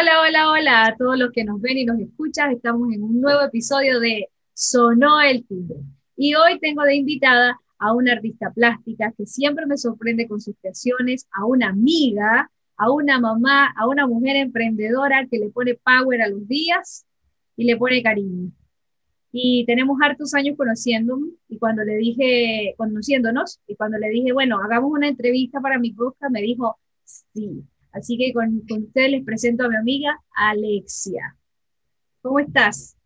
Hola, hola, hola a todos los que nos ven y nos escuchan. Estamos en un nuevo episodio de Sonó el timbre. Y hoy tengo de invitada a una artista plástica que siempre me sorprende con sus creaciones, a una amiga, a una mamá, a una mujer emprendedora que le pone power a los días y le pone cariño. Y tenemos hartos años conociéndonos y cuando le dije, conociéndonos, y cuando le dije, bueno, hagamos una entrevista para mi podcast, me dijo, sí. Así que con, con ustedes les presento a mi amiga Alexia. ¿Cómo estás?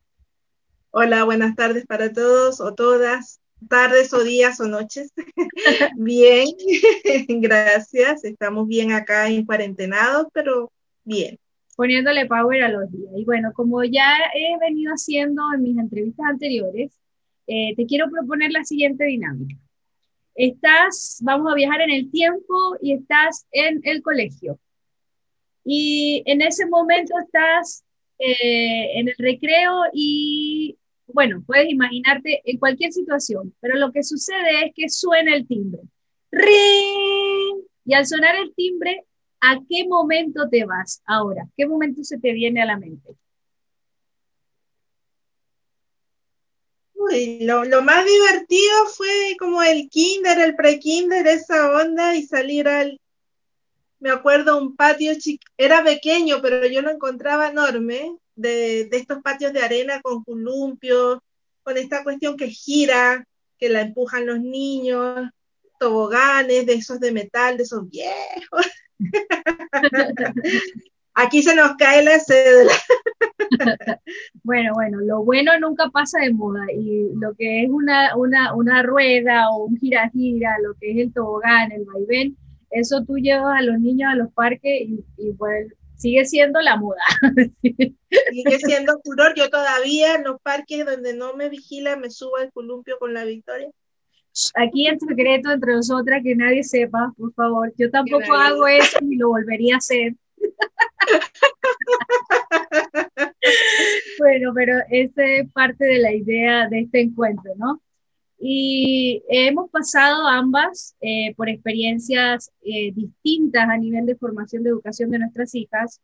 Hola, buenas tardes para todos o todas, tardes o días o noches. bien, gracias. Estamos bien acá en cuarentenados, pero bien poniéndole power a los días. Y bueno, como ya he venido haciendo en mis entrevistas anteriores, eh, te quiero proponer la siguiente dinámica. Estás, vamos a viajar en el tiempo y estás en el colegio. Y en ese momento estás eh, en el recreo y, bueno, puedes imaginarte en cualquier situación, pero lo que sucede es que suena el timbre. ¡Ring! Y al sonar el timbre, ¿A qué momento te vas ahora? ¿Qué momento se te viene a la mente? Uy, lo, más divertido fue como el kinder, el pre-kinder, esa onda y salir al, me acuerdo un patio era pequeño, pero yo lo encontraba enorme, de, de, estos patios de arena con columpios, con esta cuestión que gira, que la empujan los niños, toboganes, de esos de metal, de esos viejos. Aquí se nos cae la cédula. bueno, bueno, lo bueno nunca pasa de moda y lo que es una, una, una rueda o un gira-gira, lo que es el tobogán, el vaivén, eso tú llevas a los niños a los parques y, y pues sigue siendo la moda. sigue siendo furor. Yo todavía en los parques donde no me vigila me subo al columpio con la victoria aquí en secreto entre nosotras, que nadie sepa, por favor. Yo tampoco hago eso ni lo volvería a hacer. bueno, pero esa es parte de la idea de este encuentro, ¿no? Y hemos pasado ambas eh, por experiencias eh, distintas a nivel de formación de educación de nuestras hijas.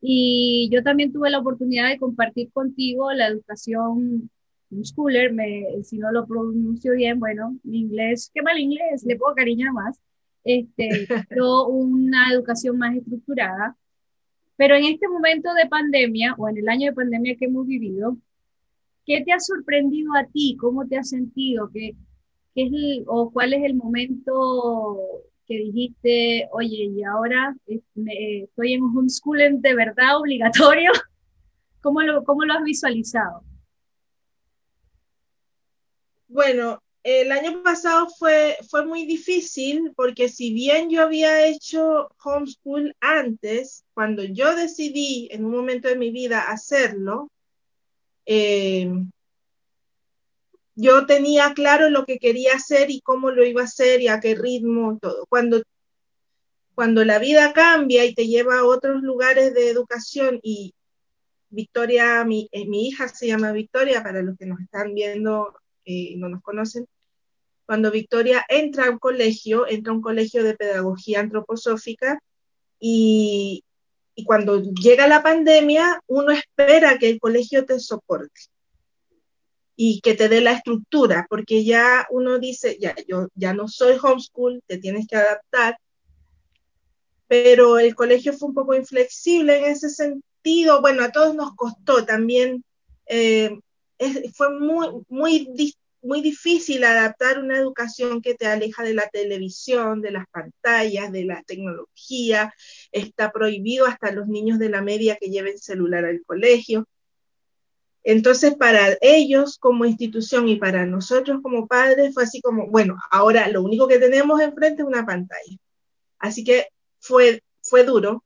Y yo también tuve la oportunidad de compartir contigo la educación schooler, me, si no lo pronuncio bien, bueno, mi inglés, qué mal inglés, le pongo cariño más, este, pero una educación más estructurada. Pero en este momento de pandemia, o en el año de pandemia que hemos vivido, ¿qué te ha sorprendido a ti? ¿Cómo te has sentido? ¿Qué, qué es o cuál es el momento que dijiste, oye, y ahora estoy en homeschooling de verdad obligatorio? ¿Cómo lo, cómo lo has visualizado? Bueno, el año pasado fue, fue muy difícil porque si bien yo había hecho homeschool antes, cuando yo decidí en un momento de mi vida hacerlo, eh, yo tenía claro lo que quería hacer y cómo lo iba a hacer y a qué ritmo, todo. Cuando, cuando la vida cambia y te lleva a otros lugares de educación y Victoria, mi, eh, mi hija se llama Victoria, para los que nos están viendo no nos conocen, cuando Victoria entra a un colegio, entra a un colegio de pedagogía antroposófica y, y cuando llega la pandemia, uno espera que el colegio te soporte y que te dé la estructura, porque ya uno dice, ya, yo ya no soy homeschool, te tienes que adaptar, pero el colegio fue un poco inflexible en ese sentido, bueno, a todos nos costó también eh, fue muy, muy, muy difícil adaptar una educación que te aleja de la televisión, de las pantallas, de la tecnología. Está prohibido hasta los niños de la media que lleven celular al colegio. Entonces, para ellos como institución y para nosotros como padres fue así como, bueno, ahora lo único que tenemos enfrente es una pantalla. Así que fue, fue duro,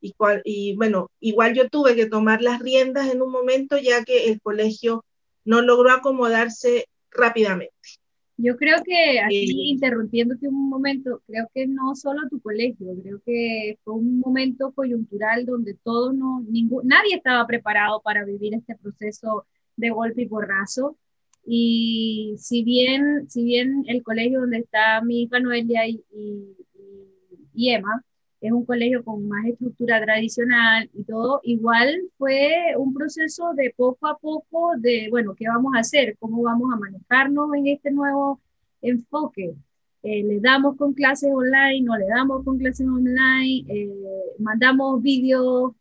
y, y, bueno, igual yo tuve que tomar las riendas en un momento ya que el colegio no logró acomodarse rápidamente. Yo creo que aquí, interrumpiéndote un momento, creo que no solo tu colegio, creo que fue un momento coyuntural donde todos no, ningún, nadie estaba preparado para vivir este proceso de golpe y porrazo. Y si bien, si bien el colegio donde está mi hija Noelia y, y, y Emma, es un colegio con más estructura tradicional y todo, igual fue un proceso de poco a poco de, bueno, ¿qué vamos a hacer? ¿Cómo vamos a manejarnos en este nuevo enfoque? Eh, ¿Le damos con clases online? ¿No le damos con clases online? Eh, ¿Mandamos vídeos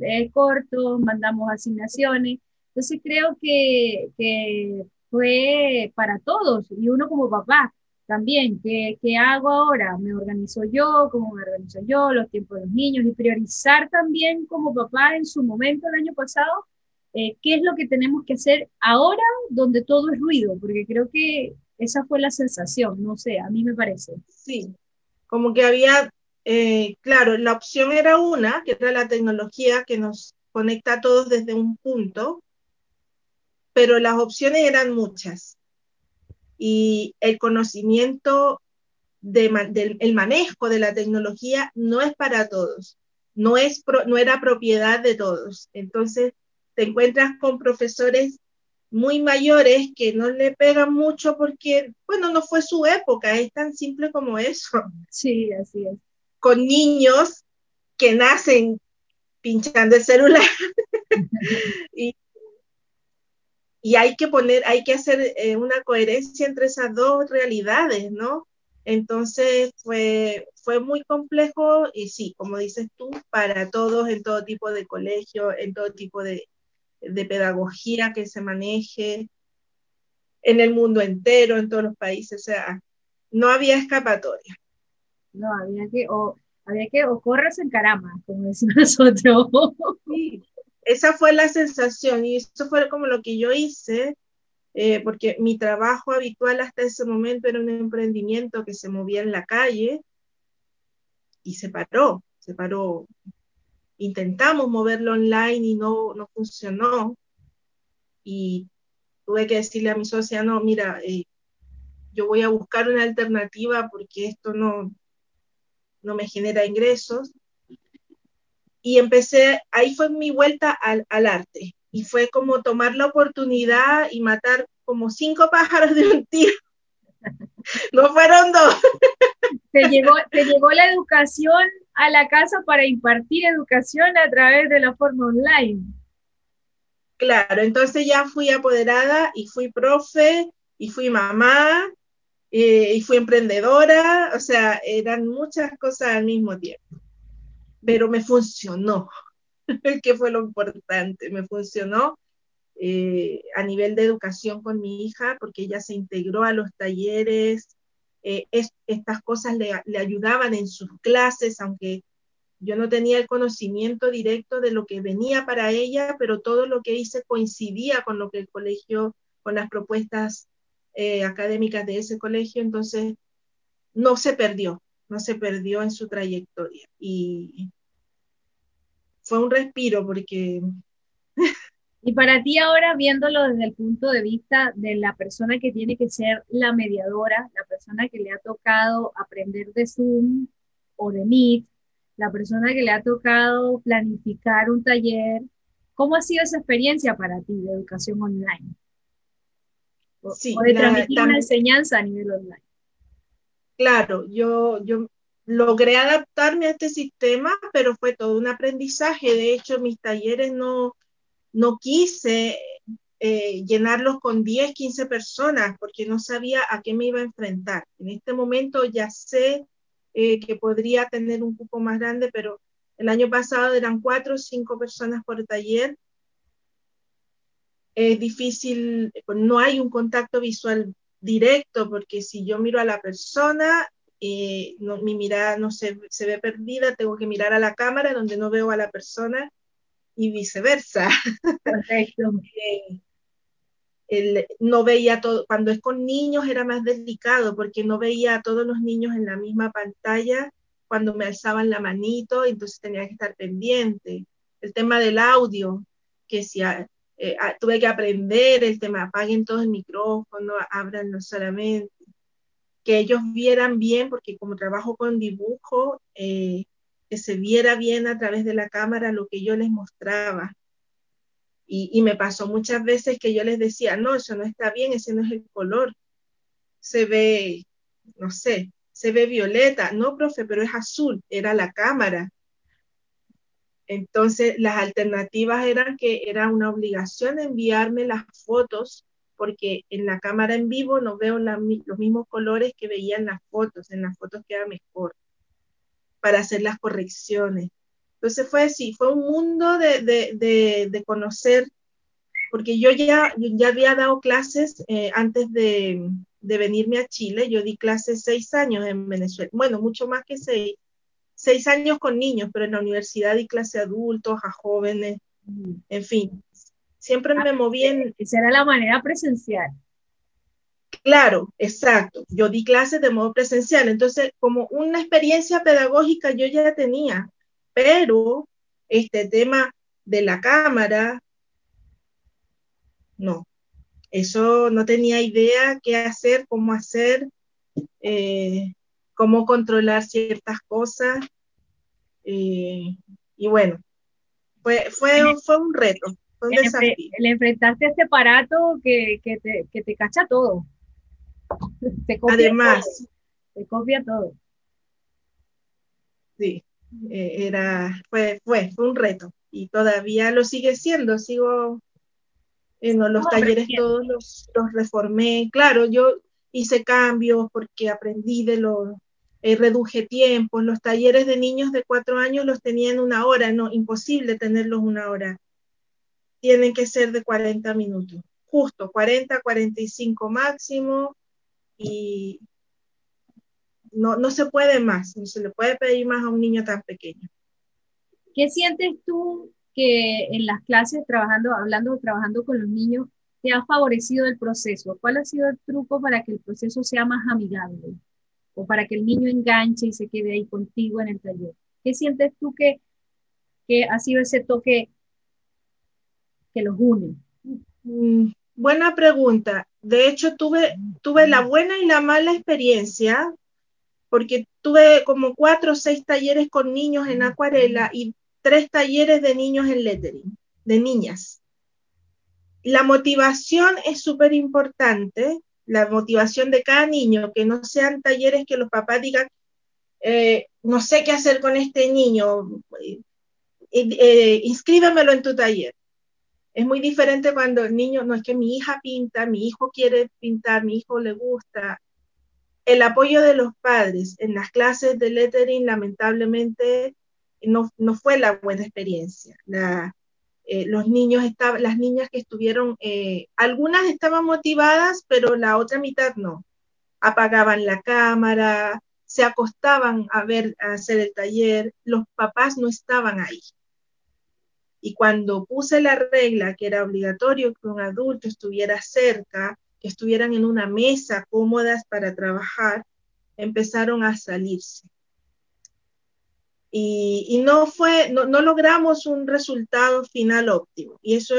eh, cortos? ¿Mandamos asignaciones? Entonces creo que, que fue para todos y uno como papá también, ¿qué, ¿qué, hago ahora? ¿Me organizo yo? ¿Cómo me organizo yo? Los tiempos de los niños y priorizar también como papá en su momento el año pasado, eh, ¿qué es lo que tenemos que hacer ahora donde todo es ruido? Porque creo que esa fue la sensación, no sé, a mí me parece. Sí, como que había, eh, claro, la opción era una, que era la tecnología que nos conecta a todos desde un punto, pero las opciones eran muchas y el conocimiento del el manejo de la tecnología no es para todos, no, es no era propiedad de todos. Entonces, te encuentras con profesores muy mayores que no le pegan mucho porque, bueno, no fue su época, es tan simple como eso. Sí, así es. Con niños que nacen pinchando el celular y y hay que poner, hay que hacer eh, una coherencia entre esas dos realidades, ¿no? Entonces fue, fue muy complejo y sí, como dices tú, para todos, en todo tipo de colegio, en todo tipo de, de pedagogía que se maneje, en el mundo entero, en todos los países, o sea, no había escapatoria. No, había que, o, había que, o corres en caramba, como decimos nosotros. Sí, esa fue la sensación y eso fue como lo que yo hice, eh, porque mi trabajo habitual hasta ese momento era un emprendimiento que se movía en la calle y se paró, se paró. Intentamos moverlo online y no, no funcionó. Y tuve que decirle a mi socia, no, mira, eh, yo voy a buscar una alternativa porque esto no, no me genera ingresos y empecé, ahí fue mi vuelta al, al, arte y fue como tomar la oportunidad y matar como cinco pájaros de un tiro. No fueron dos. Te llegó, te llegó la educación a la casa para impartir educación a través de la forma online. Claro, entonces ya fui apoderada y fui profe y fui mamá eh, y fui emprendedora, o sea, eran muchas cosas al mismo tiempo pero me funcionó, que fue lo importante, me funcionó eh, a nivel de educación con mi hija, porque ella se integró a los talleres, eh, estas cosas le, ayudaban en sus clases, aunque yo no tenía el conocimiento directo de lo que venía para ella, pero todo lo que hice coincidía con lo que el colegio, con las propuestas eh, académicas de ese colegio, entonces no se perdió, no se perdió en su trayectoria. Y fue un respiro porque... Y para ti ahora, viéndolo desde el punto de vista de la persona que tiene que ser la mediadora, la persona que le ha tocado aprender de Zoom o de Meet, la persona que le ha tocado planificar un taller, ¿cómo ha sido esa experiencia para ti de educación online? O, sí, de transmitir una enseñanza a nivel online. Claro, yo, yo logré adaptarme a este sistema, pero fue todo un aprendizaje. De hecho, mis talleres no, no quise eh, llenarlos con 10, 15 personas porque no sabía a qué me iba a enfrentar. En este momento ya sé eh, que podría tener un cupo más grande, pero el año pasado eran 4 o 5 personas por taller. Es difícil, no hay un contacto visual directo porque si yo miro a la persona, eh, no, mi mirada no se, se, ve perdida, tengo que mirar a la cámara donde no veo a la persona y viceversa. Perfecto. Eh, no veía todo, cuando es con niños era más delicado porque no veía a todos los niños en la misma pantalla cuando me alzaban la manito, entonces tenía que estar pendiente. El tema del audio, que si eh, tuve que aprender el tema, apaguen todo el micrófono, abranlo solamente que ellos vieran bien, porque como trabajo con dibujo, eh, que se viera bien a través de la cámara lo que yo les mostraba. Y, y, me pasó muchas veces que yo les decía, no, eso no está bien, ese no es el color. Se ve, no sé, se ve violeta. No, profe, pero es azul, era la cámara. Entonces, las alternativas eran que era una obligación enviarme las fotos porque en la cámara en vivo no veo los mismos colores que veía en las fotos, en las fotos queda mejor para hacer las correcciones. Entonces fue así, fue un mundo de, de, de, conocer, porque yo ya, ya había dado clases eh, antes de, venirme a Chile, yo di clases seis años en Venezuela, bueno, mucho más que seis, seis años con niños, pero en la universidad di clase a adultos, a jóvenes, en fin, siempre me moví en... Esa era la manera presencial. Claro, exacto. Yo di clases de modo presencial, entonces como una experiencia pedagógica yo ya tenía, pero este tema de la cámara, no, eso no tenía idea qué hacer, cómo hacer, eh, cómo controlar ciertas cosas. Eh, y bueno, fue, fue, fue un reto. Le enfrentaste a este aparato que, que, te, que te cacha todo. Te Además, te copia todo. Sí, eh, era, fue, fue, fue un reto y todavía lo sigue siendo. Sigo en los talleres todos los, los reformé. Claro, yo hice cambios porque aprendí de los, eh, reduje tiempos. Los talleres de niños de cuatro años los tenía en una hora, no, imposible tenerlos una hora tienen que ser de 40 minutos, justo 40, 45 máximo y no, no se puede más, no se le puede pedir más a un niño tan pequeño. ¿Qué sientes tú que en las clases, trabajando, hablando, trabajando con los niños, te ha favorecido el proceso? ¿Cuál ha sido el truco para que el proceso sea más amigable? O para que el niño enganche y se quede ahí contigo en el taller. ¿Qué sientes tú que, que ha sido ese toque que los une? Mm, buena pregunta. De hecho, tuve, tuve la buena y la mala experiencia, porque tuve como cuatro o seis talleres con niños en acuarela y tres talleres de niños en lettering, de niñas. La motivación es súper importante, la motivación de cada niño, que no sean talleres que los papás digan, eh, no sé qué hacer con este niño, eh, eh, inscríbemelo en tu taller. Es muy diferente cuando el niño, no es que mi hija pinta, mi hijo quiere pintar, mi hijo le gusta. El apoyo de los padres en las clases de lettering, lamentablemente, no, no fue la buena experiencia. La, eh, los niños estaban, las niñas que estuvieron, eh, algunas estaban motivadas, pero la otra mitad no. Apagaban la cámara, se acostaban a ver, a hacer el taller, los papás no estaban ahí. Y cuando puse la regla que era obligatorio que un adulto estuviera cerca, que estuvieran en una mesa cómodas para trabajar, empezaron a salirse. Y, no fue, no, logramos un resultado final óptimo. Y eso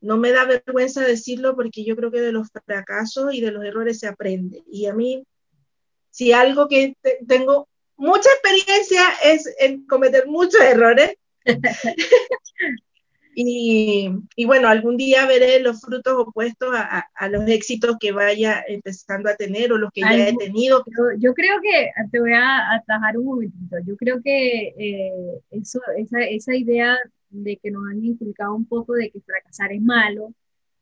no me da vergüenza decirlo porque yo creo que de los fracasos y de los errores se aprende. Y a mí, si algo que tengo mucha experiencia es en cometer muchos errores, y, y, bueno, algún día veré los frutos opuestos a, a, los éxitos que vaya empezando a tener o los que ya he tenido. Yo, creo que, te voy a atajar un momentito, yo creo que eh, eso, esa, esa, idea de que nos han inculcado un poco de que fracasar es malo,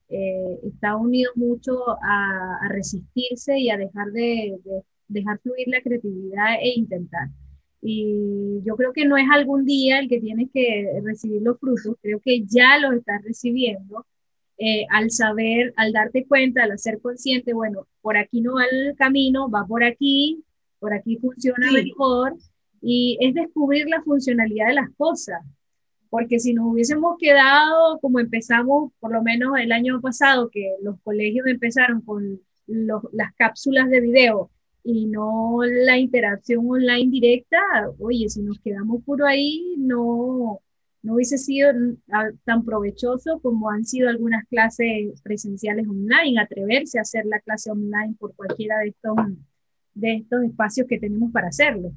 eh, está unido mucho a, a, resistirse y a dejar de, de dejar fluir la creatividad e intentar. Y yo creo que no es algún día el que tienes que recibir los frutos, creo que ya los estás recibiendo eh, al saber, al darte cuenta, al ser consciente, bueno, por aquí no va el camino, va por aquí, por aquí funciona mejor, y es descubrir la funcionalidad de las cosas, porque si nos hubiésemos quedado como empezamos, por lo menos el año pasado, que los colegios empezaron con las cápsulas de video, y no la interacción online directa, oye, si nos quedamos puro ahí, no, no hubiese sido tan provechoso como han sido algunas clases presenciales online, atreverse a hacer la clase online por cualquiera de estos, de estos espacios que tenemos para hacerlo.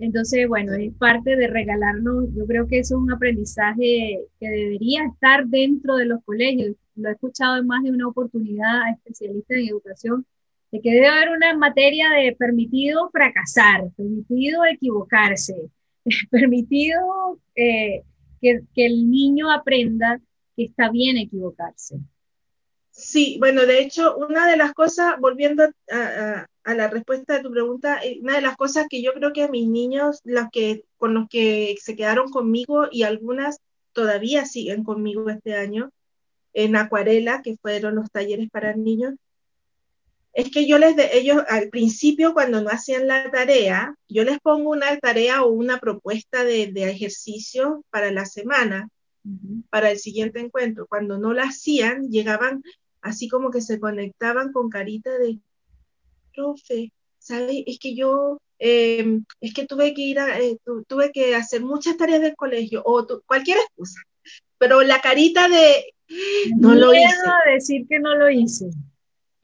Entonces, bueno, es parte de regalarnos, yo creo que eso es un aprendizaje que debería estar dentro de los colegios. Lo he escuchado en más de una oportunidad a especialistas en educación de que debe haber una materia de permitido fracasar, permitido equivocarse, permitido eh, que, el niño aprenda que está bien equivocarse. Sí, bueno, de hecho, una de las cosas, volviendo a, la respuesta de tu pregunta, eh, una de las cosas que yo creo que a mis niños, las que, con los que se quedaron conmigo y algunas todavía siguen conmigo este año, en acuarela, que fueron los talleres para niños, es que yo les, de, ellos al principio cuando no hacían la tarea, yo les pongo una tarea o una propuesta de, de ejercicio para la semana, para el siguiente encuentro. Cuando no la hacían, llegaban así como que se conectaban con carita de, profe, ¿sabe? Es que yo, em, es que tuve que ir a, eh, tuve que hacer muchas tareas del colegio, o cualquier excusa, pero la carita de, no lo hice. decir que no lo hice.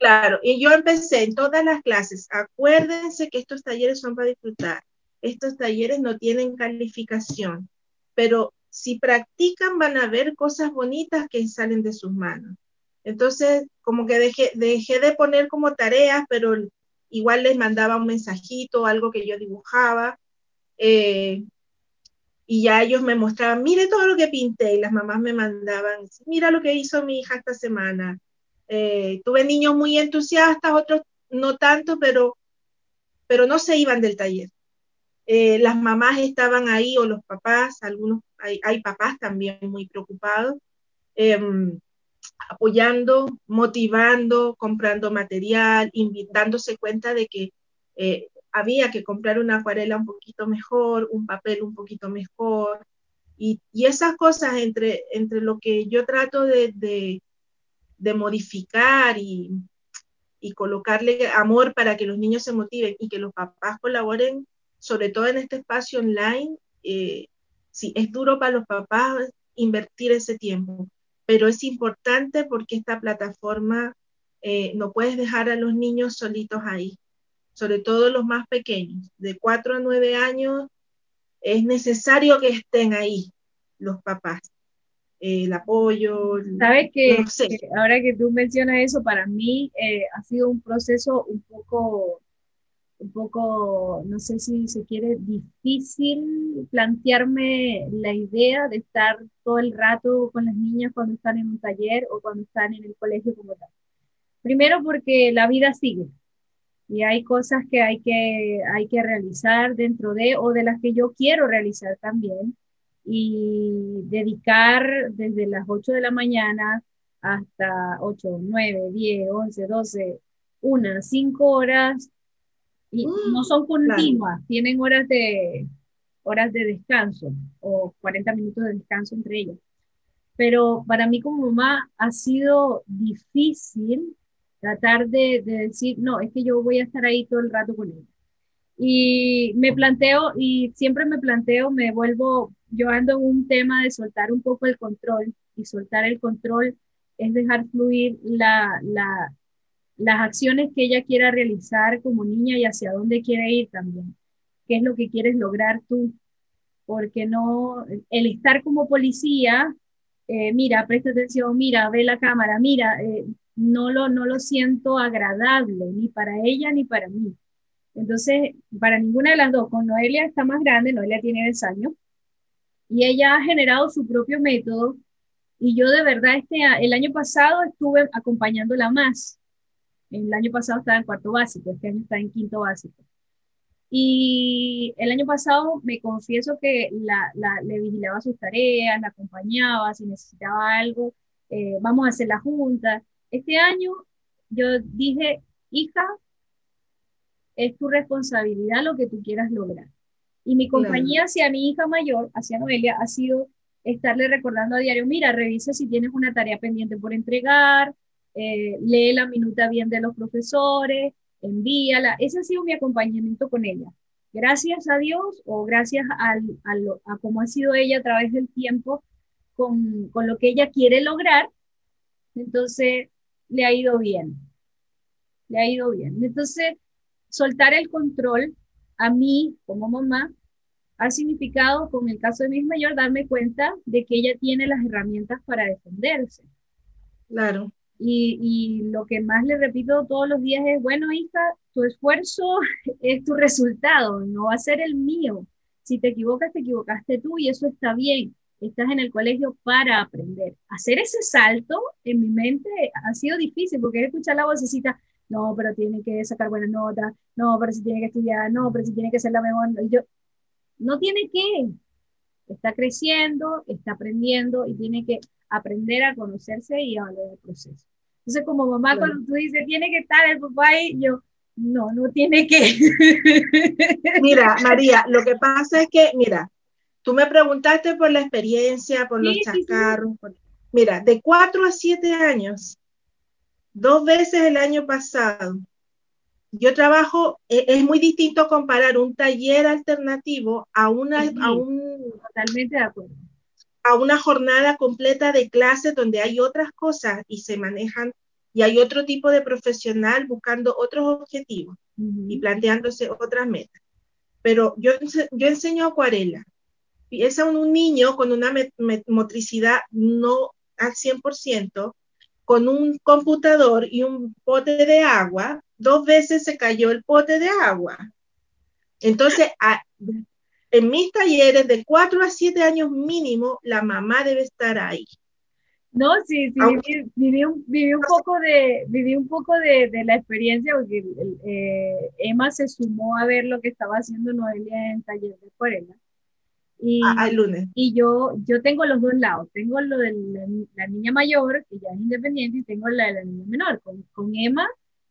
Claro, y yo empecé en todas las clases, acuérdense que estos talleres son para disfrutar, estos talleres no tienen calificación, pero si practican van a ver cosas bonitas que salen de sus manos. Entonces, como que dejé, dejé de poner como tareas, pero igual les mandaba un mensajito, algo que yo dibujaba, eh, y ya ellos me mostraban, mire todo lo que pinté, y las mamás me mandaban, mira lo que hizo mi hija esta semana. Eh, tuve niños muy entusiastas, otros no tanto, pero, pero no se iban del taller. Eh, las mamás estaban ahí o los papás, algunos, hay, papás también muy preocupados. Em, apoyando, motivando, comprando material, dándose cuenta de que eh, había que comprar una acuarela un poquito mejor, un papel un poquito mejor. Y, esas cosas entre, entre lo que yo trato de, modificar y, y, colocarle amor para que los niños se motiven y que los papás colaboren, sobre todo en este espacio online, eh, sí, es duro para los papás invertir ese tiempo pero es importante porque esta plataforma eh, no puedes dejar a los niños solitos ahí, sobre todo los más pequeños, de 4 a 9 años, es necesario que estén ahí los papás. El apoyo. Sabes que, ahora que tú mencionas eso, para mí eh, ha sido un proceso un poco un poco, no sé si se quiere, difícil plantearme la idea de estar todo el rato con las niñas cuando están en un taller o cuando están en el colegio como tal. Primero porque la vida sigue y hay cosas que hay que, hay que realizar dentro de o de las que yo quiero realizar también y dedicar desde las 8 de la mañana hasta 8, 9, 10, 11, 12, una, 5 horas y no mm, son continuas, tienen horas de, horas de descanso o 40 minutos de descanso entre ellas. Pero para mí como mamá ha sido difícil tratar de, de, decir, no, es que yo voy a estar ahí todo el rato con ella. Y me planteo, y siempre me planteo, me vuelvo, yo ando en un tema de soltar un poco el control, y soltar el control es dejar fluir la, la, las acciones que ella quiera realizar como niña y hacia dónde quiere ir también. ¿Qué es lo que quieres lograr tú? Porque no, el estar como policía, eh, mira, presta atención, mira, ve la cámara, mira, eh, no, lo, no lo siento agradable, ni para ella ni para mí. Entonces, para ninguna de las dos, con Noelia está más grande, Noelia tiene 10 años, y ella ha generado su propio método, y yo de verdad este, el año pasado estuve acompañándola más, el año pasado estaba en cuarto básico, este año está en quinto básico. Y el año pasado me confieso que la, le vigilaba sus tareas, la acompañaba, si necesitaba algo, eh, vamos a hacer la junta. Este año yo dije, hija, es tu responsabilidad lo que tú quieras lograr. Y mi compañía hacia mi hija mayor, hacia Noelia, ha sido estarle recordando a diario, mira, revisa si tienes una tarea pendiente por entregar, eh, lee la minuta bien de los profesores, envíala. Ese ha sido mi acompañamiento con ella. Gracias a Dios o gracias al, a, cómo ha sido ella a través del tiempo con, con lo que ella quiere lograr, entonces le ha ido bien. Le ha ido bien. Entonces, soltar el control a mí como mamá ha significado, con el caso de mi mayor, darme cuenta de que ella tiene las herramientas para defenderse. Claro Y, y, lo que más le repito todos los días es, bueno, hija, tu esfuerzo es tu resultado, no va a ser el mío. Si te equivocas, te equivocaste tú y eso está bien. Estás en el colegio para aprender. Hacer ese salto en mi mente ha sido difícil porque escuchar la vocecita, no, pero tiene que sacar buenas notas, no, pero si tiene que estudiar, no, pero si tiene que ser la mejor. Yo, no tiene que, está creciendo, está aprendiendo y tiene que aprender a conocerse y a valorar el proceso. Entonces, como mamá, cuando tú dices, tiene que estar el papá ahí, yo, no, no tiene que. Mira, María, lo que pasa es que, mira, tú me preguntaste por la experiencia, por los chacarros. Mira, de cuatro a siete años, dos veces el año pasado, yo trabajo, e, es, muy distinto comparar un taller alternativo a una, a un, totalmente de acuerdo. a una jornada completa de clases donde hay otras cosas y se manejan y hay otro tipo de profesional buscando otros objetivos y planteándose otras metas. Pero yo, yo enseño acuarela. Piensa un, un niño con una motricidad no al 100%, con un computador y un pote de agua, dos veces se cayó el pote de agua. Entonces, en mis talleres de 4 a 7 años mínimo, la mamá debe estar ahí. No, sí, sí, viví, un, viví, un, poco de, viví un poco de, de la experiencia porque eh, Emma se sumó a ver lo que estaba haciendo Noelia en taller de acuarela. Y, ah, lunes. y yo, yo tengo los dos lados, tengo lo de la, niña mayor, que ya es independiente, y tengo la de la niña menor. Con, con Emma,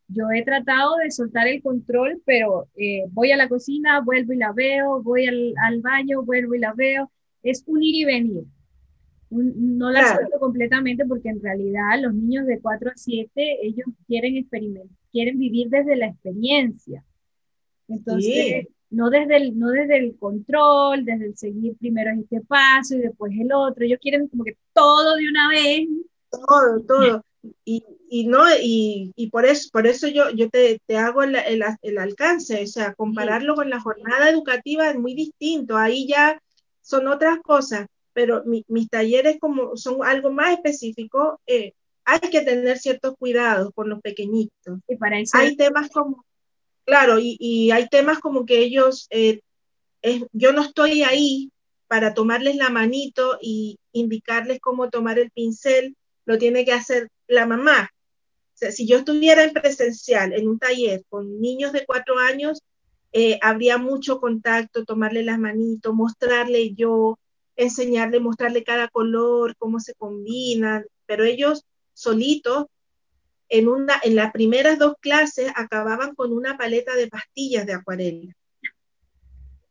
yo he tratado de soltar el control, pero eh, voy a la cocina, vuelvo y la veo, voy al, al baño, vuelvo y la veo. Es un ir y venir no la suelto completamente porque en realidad los niños de 4 a 7, ellos quieren experimentar, quieren vivir desde la experiencia. Entonces, no, desde el, no desde el control, desde el seguir primero este paso y después el otro, ellos quieren como que todo de una vez. Todo, todo. Y, y no, y, y, por eso, por eso yo, yo te, te hago el, el, el, alcance, o sea, compararlo con la jornada educativa es muy distinto, ahí ya son otras cosas pero mis talleres como son algo más específico, eh, hay que tener ciertos cuidados con los pequeñitos. Y para eso hay temas como, claro, y, hay temas como que ellos, eh, yo no estoy ahí para tomarles la manito y indicarles cómo tomar el pincel, lo tiene que hacer la mamá. Si yo estuviera en presencial, en un taller con niños de cuatro años, eh, habría mucho contacto, tomarle las manitos, mostrarle yo, enseñarle, mostrarle cada color, cómo se combinan, pero ellos solitos, en, una, en las primeras dos clases, acababan con una paleta de pastillas de acuarela.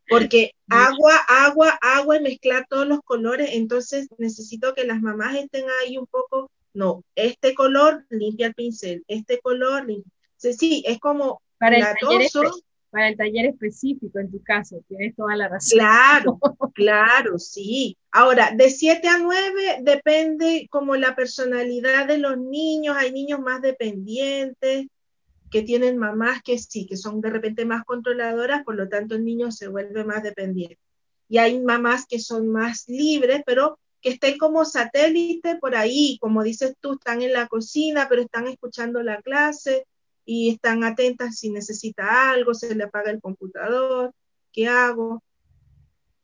Porque agua, agua, agua y mezclar todos los colores, entonces necesito que las mamás estén ahí un poco, no, este color limpia el pincel, este color limpia. Sí, sí, es como para el para el taller específico en tu caso, tienes toda la razón. Claro, claro, sí. Ahora, de 7 a 9 depende como la personalidad de los niños, hay niños más dependientes que tienen mamás que sí, que son de repente más controladoras, por lo tanto el niño se vuelve más dependiente. Y hay mamás que son más libres, pero que estén como satélite por ahí, como dices tú, están en la cocina, pero están escuchando la clase, y están atentas si necesita algo, se le apaga el computador, ¿qué hago?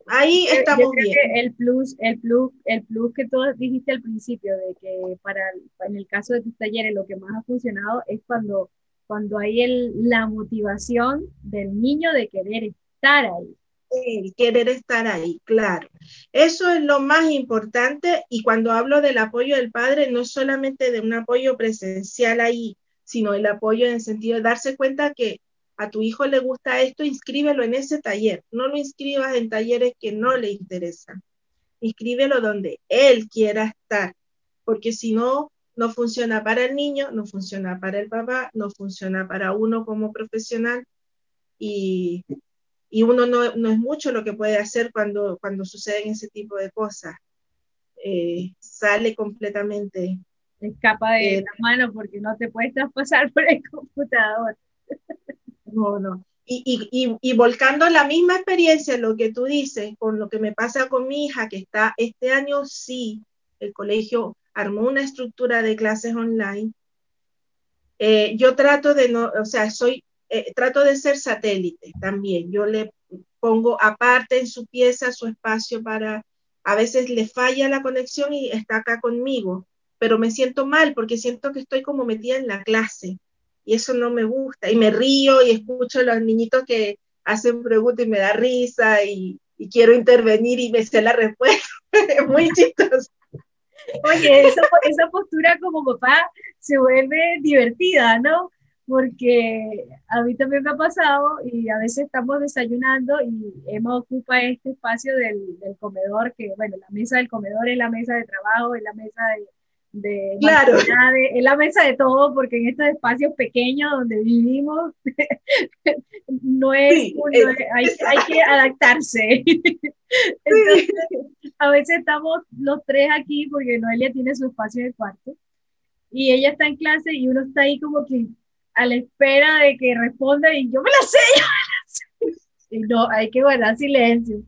Ahí estamos bien. el plus, el plus, el plus que tú dijiste al principio de que para en el caso de tus talleres lo que más ha funcionado es cuando cuando hay el, la motivación del niño de querer estar ahí. El querer estar ahí, claro. Eso es lo más importante y cuando hablo del apoyo del padre, no solamente de un apoyo presencial ahí, sino el apoyo en el sentido de darse cuenta que a tu hijo le gusta esto, inscríbelo en ese taller. No lo inscribas en talleres que no le interesan. Inscríbelo donde él quiera estar, porque si no, no funciona para el niño, no funciona para el papá, no funciona para uno como profesional y, y uno no, no, es mucho lo que puede hacer cuando, cuando suceden ese tipo de cosas. Eh, sale completamente escapa de eh, la mano porque no te puedes traspasar por el computador. No, no. Y, y, y, volcando la misma experiencia, lo que tú dices, con lo que me pasa con mi hija, que está este año, sí, el colegio armó una estructura de clases online, Eh, yo trato de no, o sea, soy, eh, trato de ser satélite también. Yo le pongo aparte en su pieza su espacio para, a veces le falla la conexión y está acá conmigo, pero me siento mal porque siento que estoy como metida en la clase y eso no me gusta. Y me río y escucho a los niñitos que hacen preguntas y me da risa y, quiero intervenir y me sé la respuesta. es muy chistoso. Oye, esa, esa postura como papá se vuelve divertida, ¿no? Porque a mí también me ha pasado y a veces estamos desayunando y Emma ocupa este espacio del, del comedor, que bueno, la mesa del comedor es la mesa de trabajo, es la mesa de, de claro. en la mesa de todo, porque en estos espacios pequeños donde vivimos no es, hay, hay, que adaptarse. Entonces, a veces estamos los tres aquí porque Noelia tiene su espacio de cuarto y ella está en clase y uno está ahí como que a la espera de que responda y yo me la sé, yo me la sé. Y no, hay que guardar silencio.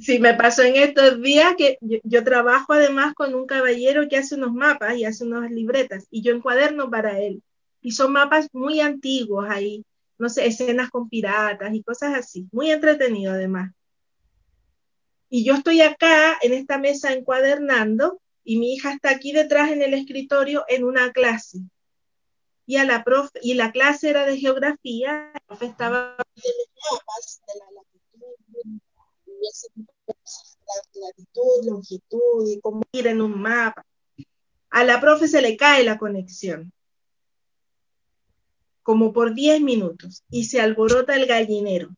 Sí, me pasó en estos días que yo, trabajo además con un caballero que hace unos mapas y hace unas libretas y yo encuaderno para él. Y son mapas muy antiguos ahí, no sé, escenas con piratas y cosas así. Muy entretenido además. Y yo estoy acá en esta mesa encuadernando y mi hija está aquí detrás en el escritorio en una clase. Y, a la profe, y la clase era de geografía, estaba latitud, longitud y cómo ir en un mapa. A la profe se le cae la conexión, como por 10 minutos, y se alborota el gallinero.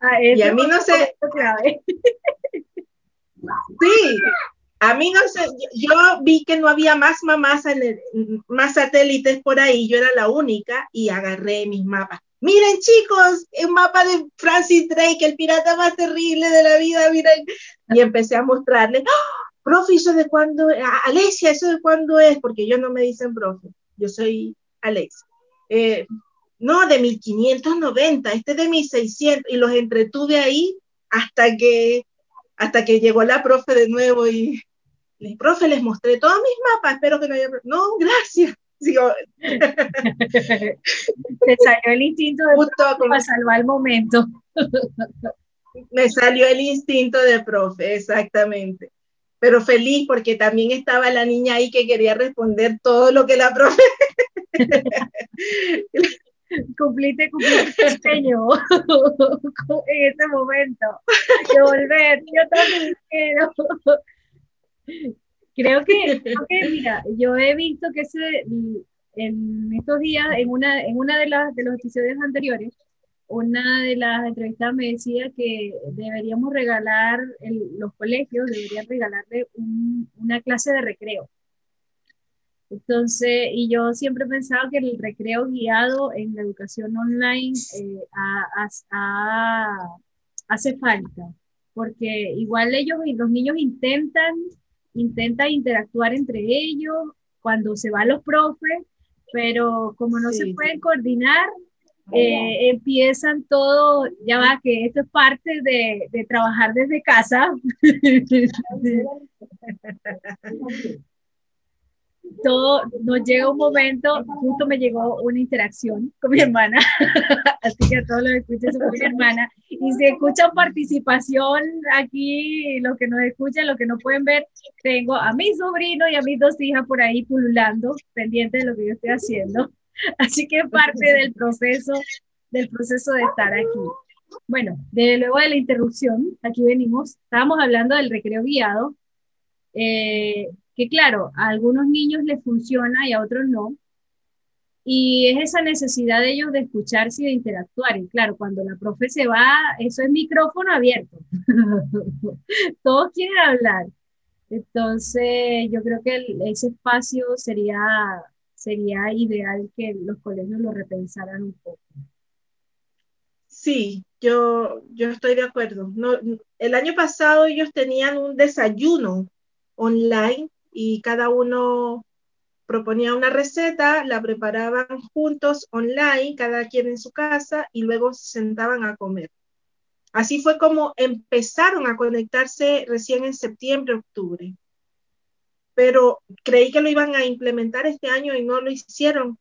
Ah, y a mí no sé. Sí, a mí no sé, yo, vi que no había más mamás, más satélites por ahí, yo era la única y agarré mis mapas miren chicos, un mapa de Francis Drake, el pirata más terrible de la vida, miren. Y empecé a mostrarle, ¡Oh, profe, ¿eso de cuándo? Alexia, ¿eso de cuándo es? Porque ellos no me dicen profe, yo soy Alexia. Eh, no, de 1590, este de 1600, y los entretuve ahí hasta que, hasta que llegó la profe de nuevo y, el profe, les mostré todos mis mapas, espero que no haya... No, gracias. Sigo. Te salió el instinto de para salvar el momento. Me salió el instinto de profe, exactamente. Pero feliz porque también estaba la niña ahí que quería responder todo lo que la profe. cumpliste, cumpliste el sueño en ese momento. De volver, yo también quiero. Creo que, mira, yo he visto que ese, en estos días, en una, en una de, las, de los episodios anteriores, una de las entrevistas me decía que deberíamos regalar, los colegios deberían regalarle una clase de recreo. Entonces, y yo siempre he pensado que el recreo guiado en la educación online eh, hace falta, porque igual ellos, los niños intentan intenta interactuar entre ellos cuando se van los profes, pero como no se pueden coordinar, eh, empiezan todo, ya va, que esto es parte de, de trabajar desde casa. todo nos llega un momento, justo me llegó una interacción con mi hermana, así que a todos los escuchan con mi hermana, y si escuchan participación aquí, los que nos escuchan, los que no pueden ver, tengo a mi sobrino y a mis dos hijas por ahí pululando, pendientes de lo que yo estoy haciendo, así que parte del proceso, del proceso de estar aquí. Bueno, desde luego de la interrupción, aquí venimos, estábamos hablando del recreo guiado, eh, que claro, a algunos niños les funciona y a otros no. Y es esa necesidad de ellos de escucharse y de interactuar. Y claro, cuando la profe se va, eso es micrófono abierto. Todos quieren hablar. Entonces, yo creo que ese espacio sería, sería ideal que los colegios lo repensaran un poco. Sí, yo, yo estoy de acuerdo. No, el año pasado ellos tenían un desayuno online y cada uno proponía una receta, la preparaban juntos online, cada quien en su casa, y luego se sentaban a comer. Así fue como empezaron a conectarse recién en septiembre, octubre. pero creí que lo iban a implementar este año y no lo hicieron.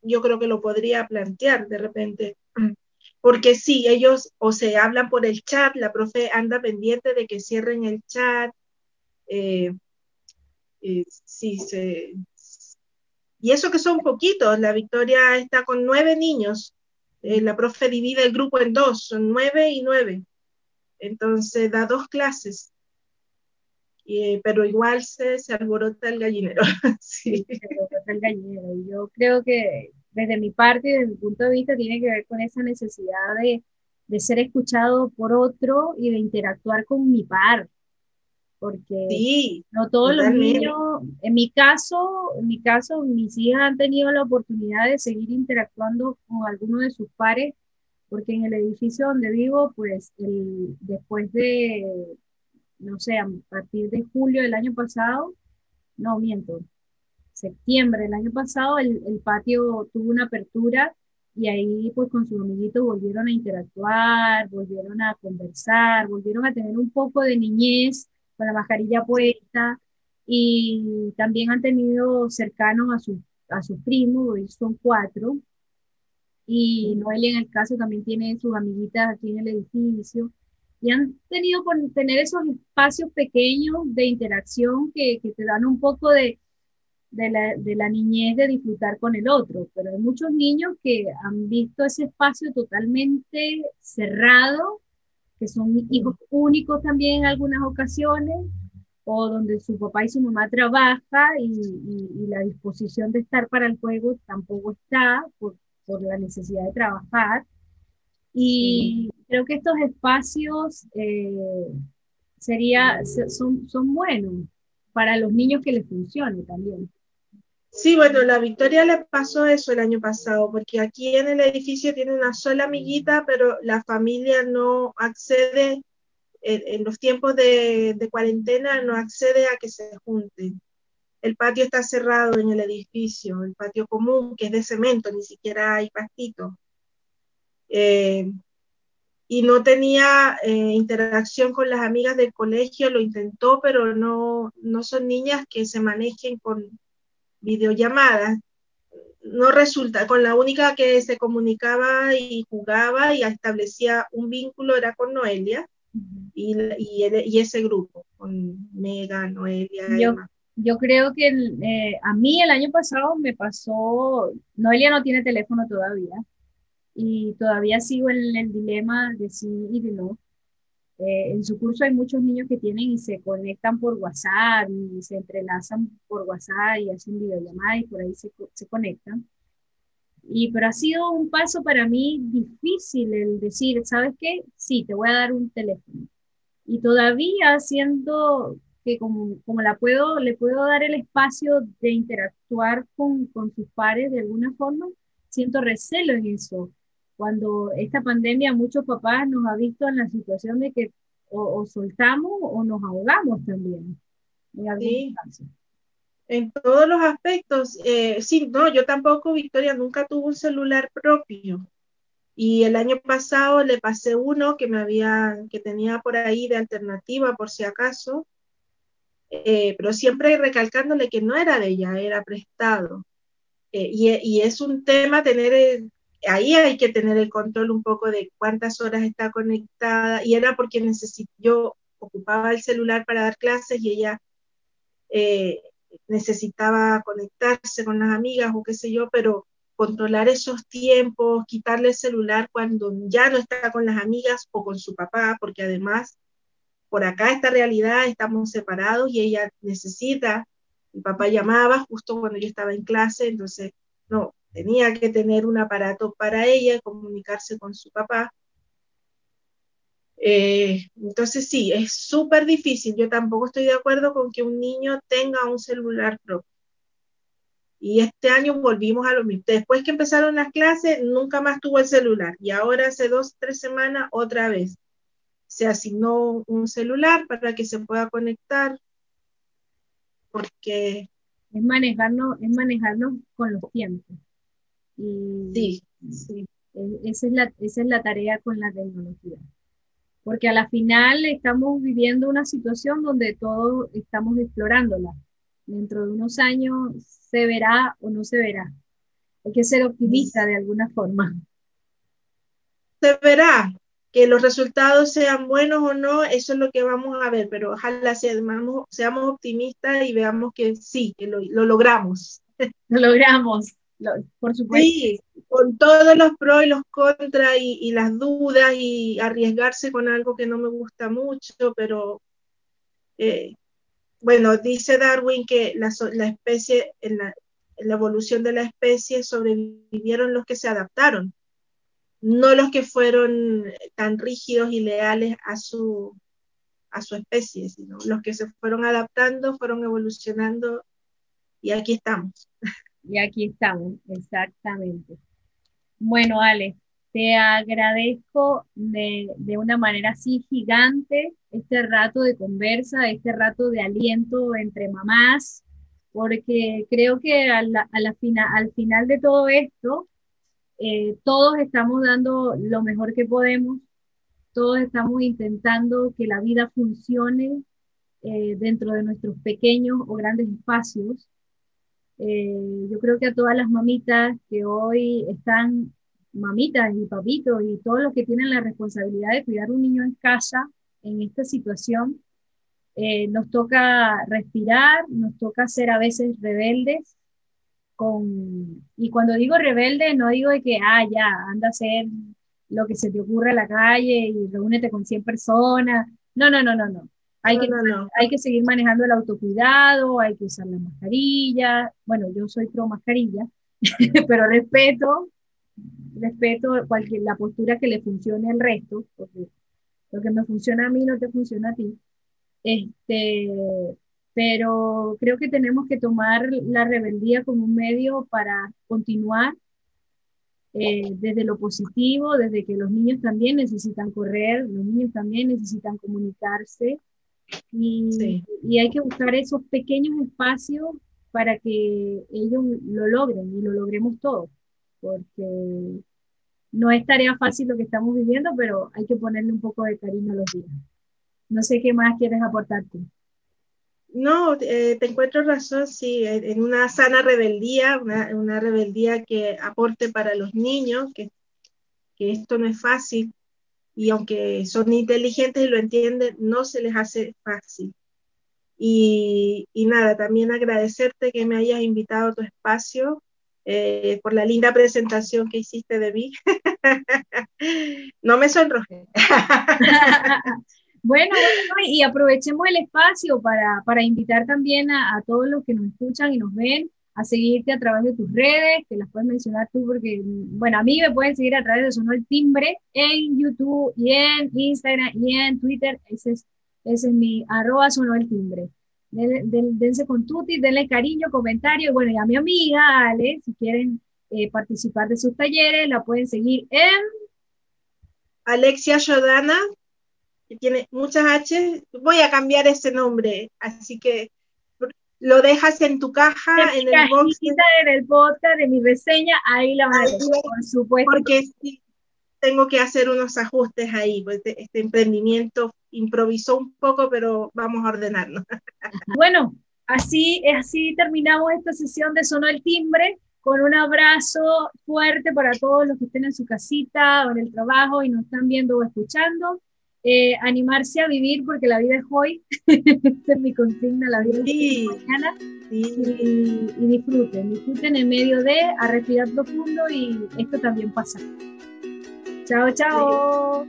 Yo creo que lo podría plantear de repente, porque sí, ellos o se hablan por el chat, la profe anda pendiente de que cierren el chat. Eh, eh, sí, se, y eso que son poquitos, la Victoria está con nueve niños, eh, la profe divide el grupo en dos, son nueve y nueve. Entonces da dos clases. Eh, pero igual se, se, alborota el gallinero. sí. Se el gallinero. Yo creo que desde mi parte desde mi punto de vista tiene que ver con esa necesidad de, de ser escuchado por otro y de interactuar con mi par porque no todos los niños, en mi caso, en mi caso, mis hijas han tenido la oportunidad de seguir interactuando con alguno de sus pares, porque en el edificio donde vivo, pues el, después de, no sé, a partir de julio del año pasado, no miento, septiembre del año pasado, el, el patio tuvo una apertura y ahí pues con sus amiguitos volvieron a interactuar, volvieron a conversar, volvieron a tener un poco de niñez con la mascarilla puesta. Y también han tenido cercanos a, su, a sus primos, hoy son cuatro, y Noelia en el caso también tiene sus amiguitas aquí en el edificio, y han tenido por tener esos espacios pequeños de interacción que, que te dan un poco de, de la, de la, niñez de disfrutar con el otro, pero hay muchos niños que han visto ese espacio totalmente cerrado que son hijos únicos también en algunas ocasiones, o donde su papá y su mamá trabaja y, la disposición de estar para el juego tampoco está por, por la necesidad de trabajar. Y creo que estos espacios eh, sería, son, son buenos para los niños que les funcione también. Sí, bueno, la Victoria le pasó eso el año pasado, porque aquí en el edificio tiene una sola amiguita, pero la familia no accede, en, los tiempos de, cuarentena, no accede a que se junten. El patio está cerrado en el edificio, el patio común, que es de cemento, ni siquiera hay pastito. Eh, y no tenía eh, interacción con las amigas del colegio, lo intentó, pero no, no son niñas que se manejen con videollamadas. No resulta, con la única que se comunicaba y jugaba y establecía un vínculo era con Noelia y, y, ese grupo, con Mega, Noelia. Yo, yo creo que eh, a mí el año pasado me pasó, Noelia no tiene teléfono todavía y todavía sigo en el dilema de sí y de no eh, en su curso hay muchos niños que tienen y se conectan por WhatsApp y se entrelazan por WhatsApp y hacen videollamadas y por ahí se, se conectan. Y, pero ha sido un paso para mí difícil el decir, ¿sabes qué? Sí, te voy a dar un teléfono. Y todavía siento que como, como la puedo, le puedo dar el espacio de interactuar con, con sus pares de alguna forma, siento recelo en eso cuando esta pandemia muchos papás nos ha visto en la situación de que o, soltamos o nos ahogamos también. En, sí. en todos los aspectos. Eh, sí, no, yo tampoco, Victoria, nunca tuvo un celular propio. Y el año pasado le pasé uno que me había, que tenía por ahí de alternativa por si acaso, eh, pero siempre recalcándole que no era de ella, era prestado. Eh, y, y, es un tema tener ahí hay que tener el control un poco de cuántas horas está conectada, y era porque yo ocupaba el celular para dar clases y ella eh, necesitaba conectarse con las amigas o qué sé yo, pero controlar esos tiempos, quitarle el celular cuando ya no está con las amigas o con su papá, porque además por acá esta realidad, estamos separados y ella necesita, mi papá llamaba justo cuando yo estaba en clase, entonces no, tenía que tener un aparato para ella, comunicarse con su papá. Eh, entonces sí, es súper difícil. Yo tampoco estoy de acuerdo con que un niño tenga un celular propio. Y este año volvimos a lo mismo. Después que empezaron las clases, nunca más tuvo el celular. Y ahora hace dos, tres semanas, otra vez. Se asignó un celular para que se pueda conectar. Porque... Es manejarnos, es manejarnos con los tiempos. Y sí, Esa, es la, esa es la tarea con la tecnología. Porque a la final estamos viviendo una situación donde todos estamos explorándola. Dentro de unos años se verá o no se verá. Hay que ser optimista de alguna forma. Se verá, que los resultados sean buenos o no, eso es lo que vamos a ver, pero ojalá seamos, seamos optimistas y veamos que sí, que lo, logramos. Lo logramos, Sí, con todos los pros y los contras y, las dudas y arriesgarse con algo que no me gusta mucho, pero eh, bueno, dice Darwin que la, especie, en la, la evolución de la especie sobrevivieron los que se adaptaron no los que fueron tan rígidos y leales a su, a su especie, sino los que se fueron adaptando, fueron evolucionando y aquí estamos. Y aquí estamos, exactamente. Bueno, Ale, te agradezco de, de, una manera así gigante este rato de conversa, este rato de aliento entre mamás, porque creo que a la, a al final de todo esto, eh, todos estamos dando lo mejor que podemos, todos estamos intentando que la vida funcione eh, dentro de nuestros pequeños o grandes espacios. Eh, yo creo que a todas las mamitas que hoy están, mamitas y papitos y todos los que tienen la responsabilidad de cuidar un niño en casa en esta situación, nos toca respirar, nos toca ser a veces rebeldes, y cuando digo rebelde, no digo de que, ah, ya, anda a hacer lo que se te ocurra en la calle y reúnete con 100 personas. No, no, no, no, no. Hay, que, hay que seguir manejando el autocuidado, hay que usar la mascarilla. Bueno, yo soy pro mascarilla, pero respeto, respeto cualquier, la postura que le funcione al resto, porque lo que me funciona a mí no te funciona a ti. Este, pero creo que tenemos que tomar la rebeldía como un medio para continuar eh, desde lo positivo, desde que los niños también necesitan correr, los niños también necesitan comunicarse y, y hay que buscar esos pequeños espacios para que ellos lo logren y lo logremos todos, porque no es tarea fácil lo que estamos viviendo, pero hay que ponerle un poco de cariño a los días. No sé qué más quieres aportarte. No, eh, te encuentro razón, sí, en una sana rebeldía, una, rebeldía que aporte para los niños, que, esto no es fácil y aunque son inteligentes y lo entienden, no se les hace fácil. Y, nada, también agradecerte que me hayas invitado a tu espacio eh, por la linda presentación que hiciste de mí. no me sonroje. Bueno, y aprovechemos el espacio para, para invitar también a, todos los que nos escuchan y nos ven a seguirte a través de tus redes, que las puedes mencionar tú, porque, bueno, a mí me pueden seguir a través de Sonó el Timbre en YouTube y en Instagram y en Twitter. Ese es, ese es mi arroba Sonó el Timbre. dense con tuti, denle cariño, comentario. Bueno, y a mi amiga Ale, si quieren eh, participar de sus talleres, la pueden seguir en Alexia Yodana que tiene muchas H, voy a cambiar ese nombre, así que lo dejas en tu caja, en, el box. En el podcast de mi reseña, ahí la voy por supuesto. Porque sí, tengo que hacer unos ajustes ahí, pues este, este emprendimiento improvisó un poco, pero vamos a ordenarlo. Bueno, así, así terminamos esta sesión de Sonó el Timbre con un abrazo fuerte para todos los que estén en su casita o en el trabajo y nos están viendo o escuchando. Eh, animarse a vivir porque la vida es hoy, esta es mi consigna, la vida es mañana, y, y, disfruten, disfruten en medio de, a respirar profundo y esto también pasa. Chao, chao.